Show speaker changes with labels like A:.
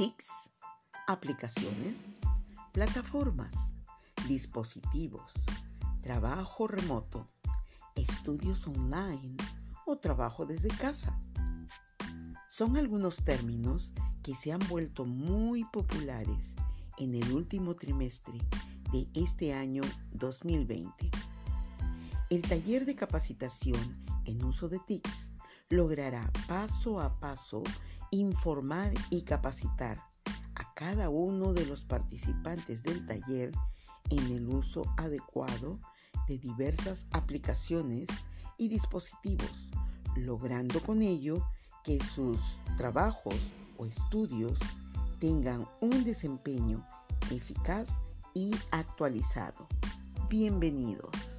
A: TICs, aplicaciones, plataformas, dispositivos, trabajo remoto, estudios online o trabajo desde casa. Son algunos términos que se han vuelto muy populares en el último trimestre de este año 2020. El taller de capacitación en uso de TICs logrará paso a paso informar y capacitar a cada uno de los participantes del taller en el uso adecuado de diversas aplicaciones y dispositivos, logrando con ello que sus trabajos o estudios tengan un desempeño eficaz y actualizado. Bienvenidos.